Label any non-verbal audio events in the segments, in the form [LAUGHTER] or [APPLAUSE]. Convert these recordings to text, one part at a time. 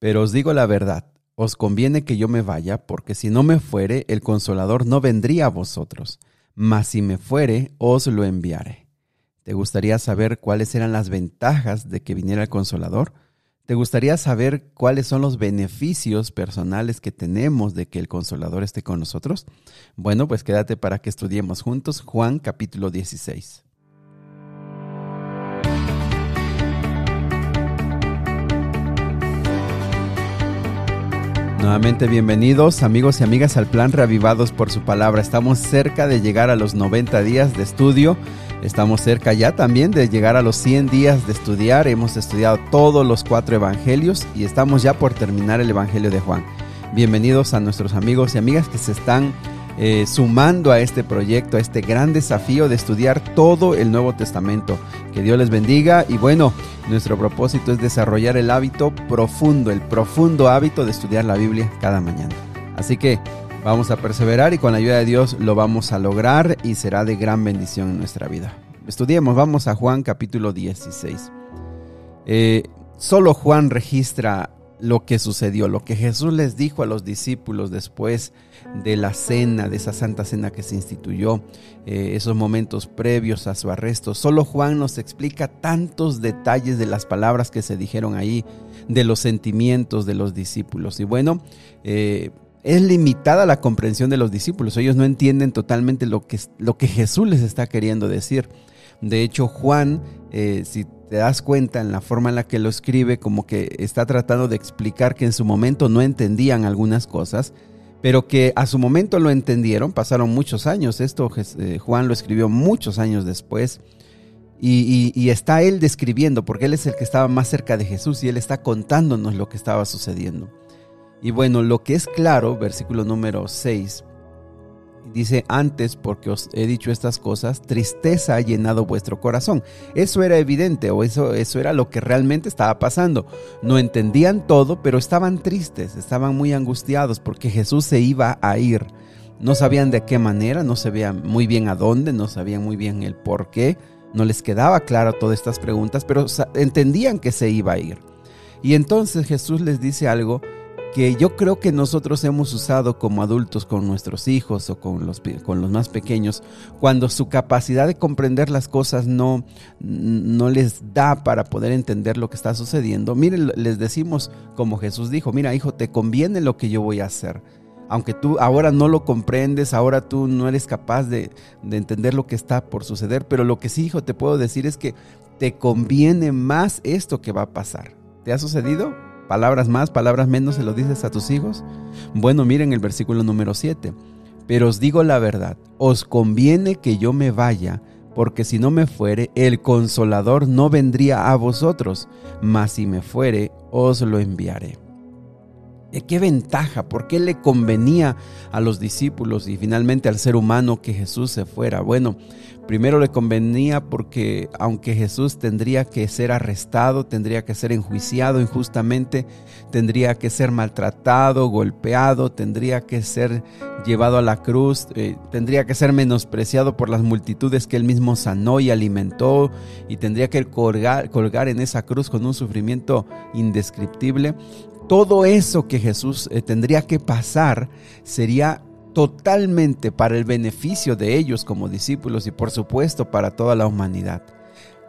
Pero os digo la verdad, os conviene que yo me vaya, porque si no me fuere, el consolador no vendría a vosotros, mas si me fuere, os lo enviaré. ¿Te gustaría saber cuáles eran las ventajas de que viniera el consolador? ¿Te gustaría saber cuáles son los beneficios personales que tenemos de que el consolador esté con nosotros? Bueno, pues quédate para que estudiemos juntos Juan capítulo 16. Nuevamente bienvenidos amigos y amigas al plan Reavivados por su palabra. Estamos cerca de llegar a los 90 días de estudio. Estamos cerca ya también de llegar a los 100 días de estudiar. Hemos estudiado todos los cuatro evangelios y estamos ya por terminar el Evangelio de Juan. Bienvenidos a nuestros amigos y amigas que se están eh, sumando a este proyecto, a este gran desafío de estudiar todo el Nuevo Testamento. Que Dios les bendiga y bueno, nuestro propósito es desarrollar el hábito profundo, el profundo hábito de estudiar la Biblia cada mañana. Así que vamos a perseverar y con la ayuda de Dios lo vamos a lograr y será de gran bendición en nuestra vida. Estudiemos, vamos a Juan capítulo 16. Eh, solo Juan registra lo que sucedió, lo que Jesús les dijo a los discípulos después de la cena, de esa santa cena que se instituyó, eh, esos momentos previos a su arresto. Solo Juan nos explica tantos detalles de las palabras que se dijeron ahí, de los sentimientos de los discípulos. Y bueno, eh, es limitada la comprensión de los discípulos. Ellos no entienden totalmente lo que, lo que Jesús les está queriendo decir. De hecho, Juan, eh, si te das cuenta en la forma en la que lo escribe, como que está tratando de explicar que en su momento no entendían algunas cosas, pero que a su momento lo entendieron, pasaron muchos años, esto eh, Juan lo escribió muchos años después, y, y, está él describiendo, porque él es el que estaba más cerca de Jesús y él está contándonos lo que estaba sucediendo. Y bueno, lo que es claro, versículo número 6, Dice, antes porque os he dicho estas cosas, tristeza ha llenado vuestro corazón. Eso era evidente o eso, eso era lo que realmente estaba pasando. No entendían todo, pero estaban tristes, estaban muy angustiados porque Jesús se iba a ir. No sabían de qué manera, no sabían muy bien a dónde, no sabían muy bien el por qué. No les quedaba claro todas estas preguntas, pero entendían que se iba a ir. Y entonces Jesús les dice algo que yo creo que nosotros hemos usado como adultos con nuestros hijos o con los, con los más pequeños, cuando su capacidad de comprender las cosas no, no les da para poder entender lo que está sucediendo. Miren, les decimos como Jesús dijo, mira hijo, te conviene lo que yo voy a hacer. Aunque tú ahora no lo comprendes, ahora tú no eres capaz de, de entender lo que está por suceder, pero lo que sí, hijo, te puedo decir es que te conviene más esto que va a pasar. ¿Te ha sucedido? Palabras más, palabras menos, se lo dices a tus hijos? Bueno, miren el versículo número 7. Pero os digo la verdad, os conviene que yo me vaya, porque si no me fuere, el consolador no vendría a vosotros, mas si me fuere, os lo enviaré. ¿Qué ventaja? ¿Por qué le convenía a los discípulos y finalmente al ser humano que Jesús se fuera? Bueno, primero le convenía porque aunque Jesús tendría que ser arrestado, tendría que ser enjuiciado injustamente, tendría que ser maltratado, golpeado, tendría que ser llevado a la cruz, eh, tendría que ser menospreciado por las multitudes que él mismo sanó y alimentó y tendría que colgar, en esa cruz con un sufrimiento indescriptible. Todo eso que Jesús eh, tendría que pasar sería totalmente para el beneficio de ellos como discípulos y por supuesto para toda la humanidad.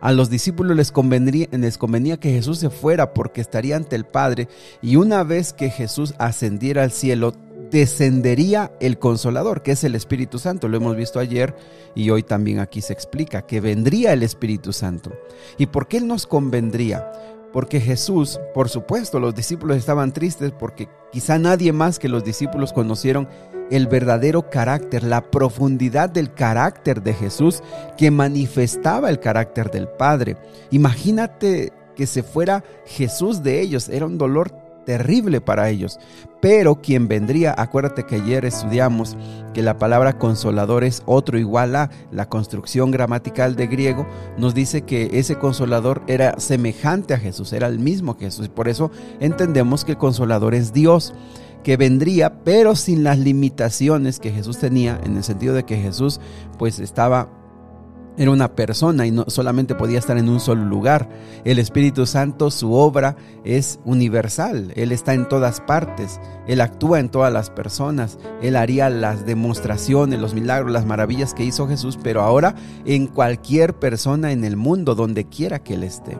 A los discípulos les convenía, les convenía que Jesús se fuera porque estaría ante el Padre y una vez que Jesús ascendiera al cielo, descendería el consolador, que es el Espíritu Santo. Lo hemos visto ayer y hoy también aquí se explica que vendría el Espíritu Santo. ¿Y por qué Él nos convendría? Porque Jesús, por supuesto, los discípulos estaban tristes porque quizá nadie más que los discípulos conocieron el verdadero carácter, la profundidad del carácter de Jesús que manifestaba el carácter del Padre. Imagínate que se fuera Jesús de ellos, era un dolor terrible para ellos. Pero quien vendría, acuérdate que ayer estudiamos que la palabra consolador es otro igual a la construcción gramatical de griego, nos dice que ese consolador era semejante a Jesús, era el mismo Jesús. Por eso entendemos que el consolador es Dios que vendría, pero sin las limitaciones que Jesús tenía, en el sentido de que Jesús pues estaba era una persona y no solamente podía estar en un solo lugar. El Espíritu Santo, su obra es universal. Él está en todas partes. Él actúa en todas las personas. Él haría las demostraciones, los milagros, las maravillas que hizo Jesús, pero ahora en cualquier persona en el mundo, donde quiera que Él esté.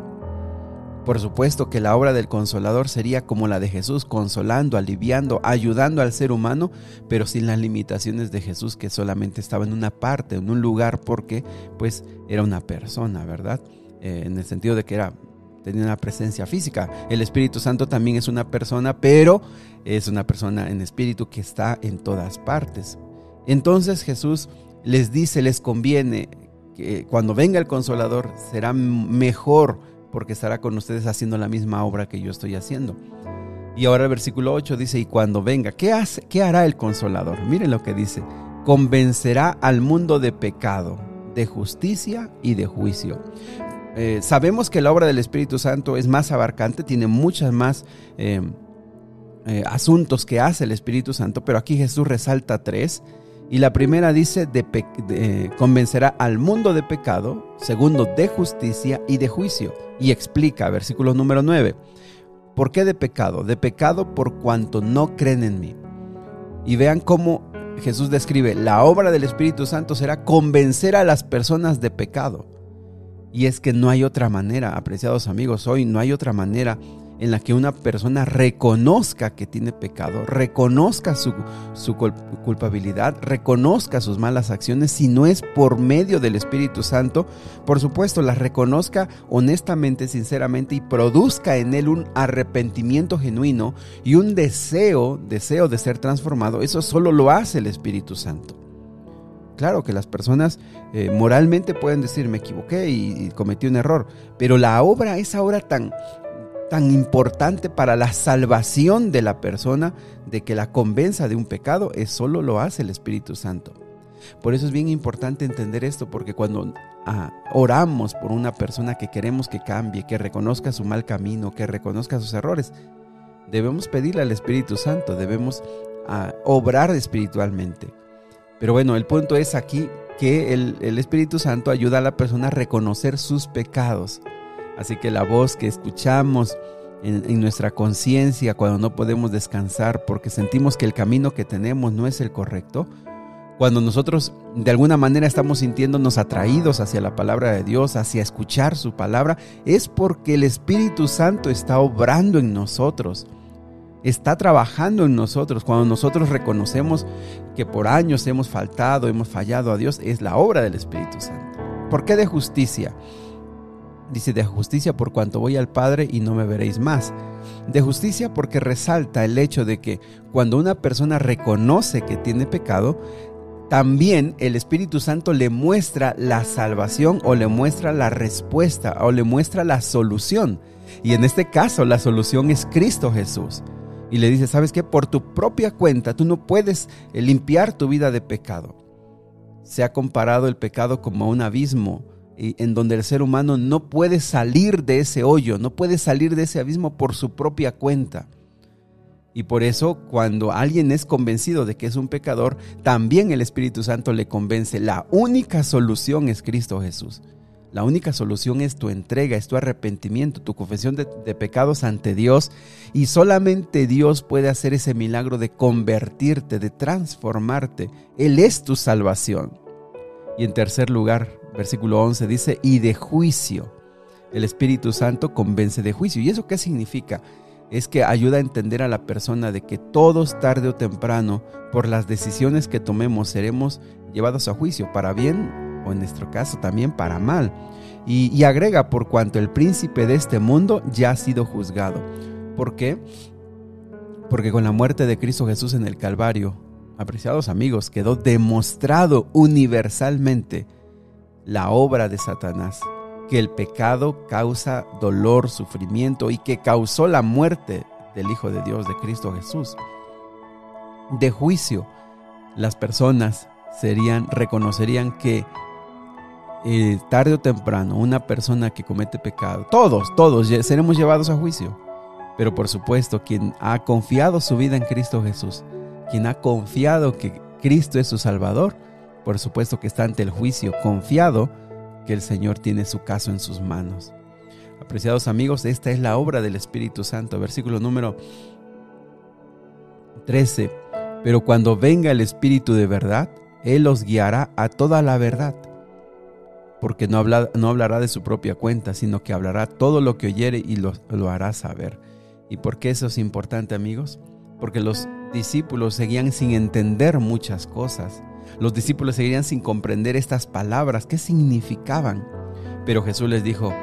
Por supuesto que la obra del consolador sería como la de Jesús, consolando, aliviando, ayudando al ser humano, pero sin las limitaciones de Jesús que solamente estaba en una parte, en un lugar, porque pues era una persona, ¿verdad? Eh, en el sentido de que era tenía una presencia física. El Espíritu Santo también es una persona, pero es una persona en espíritu que está en todas partes. Entonces Jesús les dice, les conviene que cuando venga el consolador será mejor porque estará con ustedes haciendo la misma obra que yo estoy haciendo. Y ahora el versículo 8 dice, y cuando venga, ¿qué, hace, qué hará el consolador? Miren lo que dice, convencerá al mundo de pecado, de justicia y de juicio. Eh, sabemos que la obra del Espíritu Santo es más abarcante, tiene muchas más eh, eh, asuntos que hace el Espíritu Santo, pero aquí Jesús resalta tres y la primera dice, convencerá al mundo de pecado, segundo, de justicia y de juicio. Y explica, versículo número 9, ¿por qué de pecado? De pecado por cuanto no creen en mí. Y vean cómo Jesús describe, la obra del Espíritu Santo será convencer a las personas de pecado. Y es que no hay otra manera, apreciados amigos, hoy no hay otra manera en la que una persona reconozca que tiene pecado, reconozca su, culpabilidad, reconozca sus malas acciones, si no es por medio del Espíritu Santo, por supuesto, las reconozca honestamente, sinceramente y produzca en él un arrepentimiento genuino y un deseo, deseo de ser transformado. Eso solo lo hace el Espíritu Santo. Claro que las personas eh, moralmente pueden decir me equivoqué y, y, cometí un error, pero la obra, esa obra tan, tan importante para la salvación de la persona de que la convenza de un pecado, es solo lo hace el Espíritu Santo. Por eso es bien importante entender esto, porque cuando ah, oramos por una persona que queremos que cambie, que reconozca su mal camino, que reconozca sus errores, debemos pedirle al Espíritu Santo, debemos ah, obrar espiritualmente. Pero bueno, el punto es aquí que el, el Espíritu Santo ayuda a la persona a reconocer sus pecados Así que la voz que escuchamos en, nuestra conciencia cuando no podemos descansar porque sentimos que el camino que tenemos no es el correcto, cuando nosotros de alguna manera estamos sintiéndonos atraídos hacia la palabra de Dios, hacia escuchar su palabra, es porque el Espíritu Santo está obrando en nosotros, está trabajando en nosotros. Cuando nosotros reconocemos que por años hemos faltado, hemos fallado a Dios, es la obra del Espíritu Santo. ¿Por qué de justicia? Dice de justicia por cuanto voy al Padre y no me veréis más. De justicia porque resalta el hecho de que cuando una persona reconoce que tiene pecado, también el Espíritu Santo le muestra la salvación o le muestra la respuesta o le muestra la solución. Y en este caso la solución es Cristo Jesús. Y le dice, ¿sabes qué? Por tu propia cuenta tú no puedes limpiar tu vida de pecado. Se ha comparado el pecado como un abismo en donde el ser humano no puede salir de ese hoyo, no puede salir de ese abismo por su propia cuenta. Y por eso cuando alguien es convencido de que es un pecador, también el Espíritu Santo le convence. La única solución es Cristo Jesús. La única solución es tu entrega, es tu arrepentimiento, tu confesión de, pecados ante Dios. Y solamente Dios puede hacer ese milagro de convertirte, de transformarte. Él es tu salvación. Y en tercer lugar, versículo 11 dice, y de juicio. El Espíritu Santo convence de juicio. ¿Y eso qué significa? Es que ayuda a entender a la persona de que todos tarde o temprano, por las decisiones que tomemos, seremos llevados a juicio, para bien o en nuestro caso también para mal. Y, y agrega, por cuanto el príncipe de este mundo ya ha sido juzgado. ¿Por qué? Porque con la muerte de Cristo Jesús en el Calvario, apreciados amigos, quedó demostrado universalmente la obra de Satanás, que el pecado causa dolor, sufrimiento y que causó la muerte del Hijo de Dios, de Cristo Jesús. De juicio, las personas serían, reconocerían que eh, tarde o temprano una persona que comete pecado, todos, todos seremos llevados a juicio. Pero por supuesto, quien ha confiado su vida en Cristo Jesús, quien ha confiado que Cristo es su Salvador, por supuesto que está ante el juicio confiado que el Señor tiene su caso en sus manos. Apreciados amigos, esta es la obra del Espíritu Santo. Versículo número 13. Pero cuando venga el Espíritu de verdad, Él os guiará a toda la verdad, porque no, no hablará de su propia cuenta, sino que hablará todo lo que oyere y lo, lo hará saber. ¿Y por qué eso es importante amigos? Porque los discípulos seguían sin entender muchas cosas. Los discípulos seguían sin comprender estas palabras, qué significaban. Pero Jesús les dijo,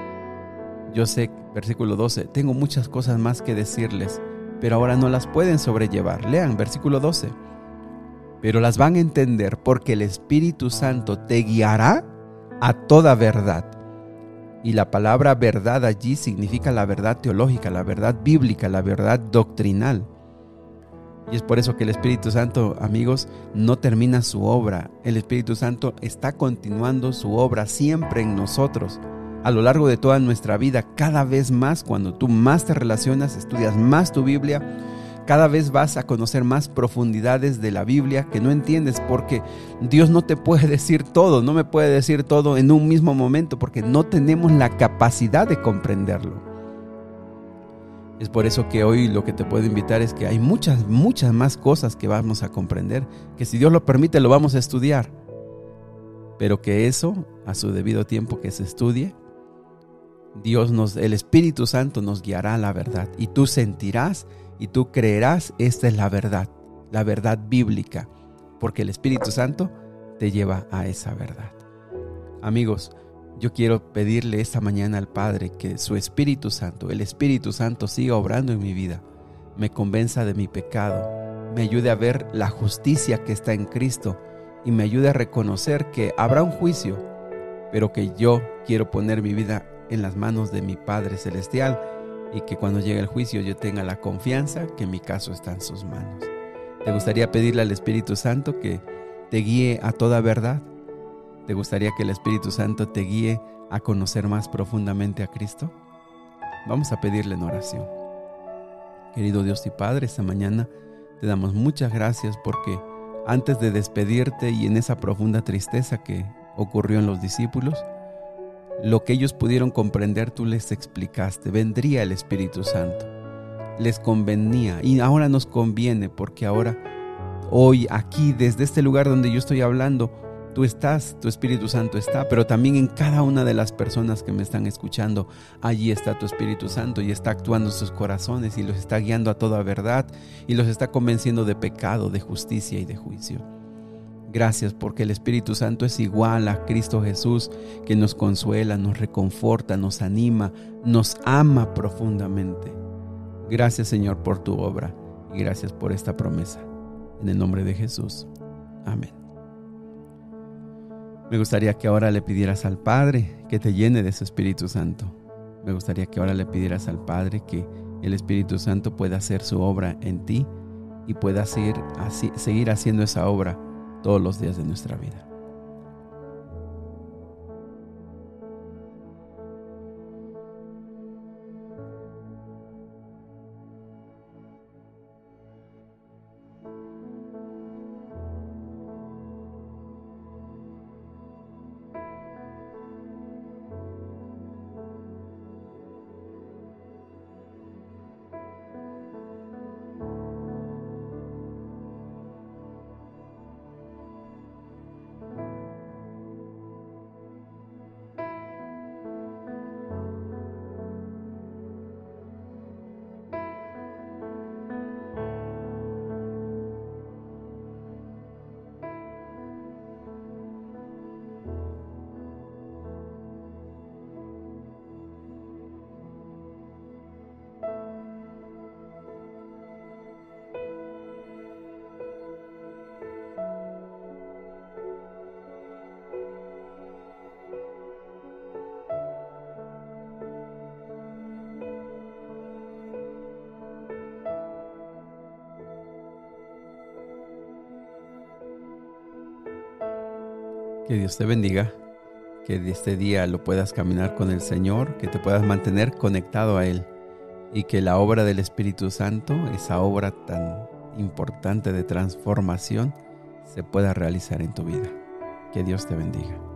yo sé, versículo 12, tengo muchas cosas más que decirles, pero ahora no las pueden sobrellevar. Lean versículo 12. Pero las van a entender porque el Espíritu Santo te guiará a toda verdad. Y la palabra verdad allí significa la verdad teológica, la verdad bíblica, la verdad doctrinal. Y es por eso que el Espíritu Santo, amigos, no termina su obra. El Espíritu Santo está continuando su obra siempre en nosotros a lo largo de toda nuestra vida, cada vez más, cuando tú más te relacionas, estudias más tu Biblia, cada vez vas a conocer más profundidades de la Biblia que no entiendes porque Dios no te puede [LAUGHS] decir todo, no me puede decir todo en un mismo momento porque no tenemos la capacidad de comprenderlo. Es por eso que hoy lo que te puedo invitar es que hay muchas, muchas más cosas que vamos a comprender, que si Dios lo permite lo vamos a estudiar, pero que eso, a su debido tiempo que se estudie, Dios nos, el Espíritu Santo nos guiará a la verdad y tú sentirás y tú creerás, esta es la verdad, la verdad bíblica, porque el Espíritu Santo te lleva a esa verdad. Amigos, yo quiero pedirle esta mañana al Padre que su Espíritu Santo, el Espíritu Santo siga obrando en mi vida, me convenza de mi pecado, me ayude a ver la justicia que está en Cristo y me ayude a reconocer que habrá un juicio, pero que yo quiero poner mi vida en las manos de mi Padre Celestial y que cuando llegue el juicio yo tenga la confianza que mi caso está en sus manos. ¿Te gustaría pedirle al Espíritu Santo que te guíe a toda verdad? ¿Te gustaría que el Espíritu Santo te guíe a conocer más profundamente a Cristo? Vamos a pedirle en oración. Querido Dios y Padre, esta mañana te damos muchas gracias porque antes de despedirte y en esa profunda tristeza que ocurrió en los discípulos, lo que ellos pudieron comprender tú les explicaste. Vendría el Espíritu Santo. Les convenía y ahora nos conviene porque ahora, hoy, aquí, desde este lugar donde yo estoy hablando, tú estás, tu Espíritu Santo está, pero también en cada una de las personas que me están escuchando, allí está tu Espíritu Santo y está actuando en sus corazones y los está guiando a toda verdad y los está convenciendo de pecado, de justicia y de juicio. Gracias porque el Espíritu Santo es igual a Cristo Jesús que nos consuela, nos reconforta, nos anima, nos ama profundamente. Gracias Señor por tu obra y gracias por esta promesa. En el nombre de Jesús. Amén. Me gustaría que ahora le pidieras al Padre que te llene de su Espíritu Santo. Me gustaría que ahora le pidieras al Padre que el Espíritu Santo pueda hacer su obra en ti y pueda seguir, seguir haciendo esa obra todos los días de nuestra vida. Que Dios te bendiga, que este día lo puedas caminar con el Señor, que te puedas mantener conectado a Él y que la obra del Espíritu Santo, esa obra tan importante de transformación, se pueda realizar en tu vida. Que Dios te bendiga.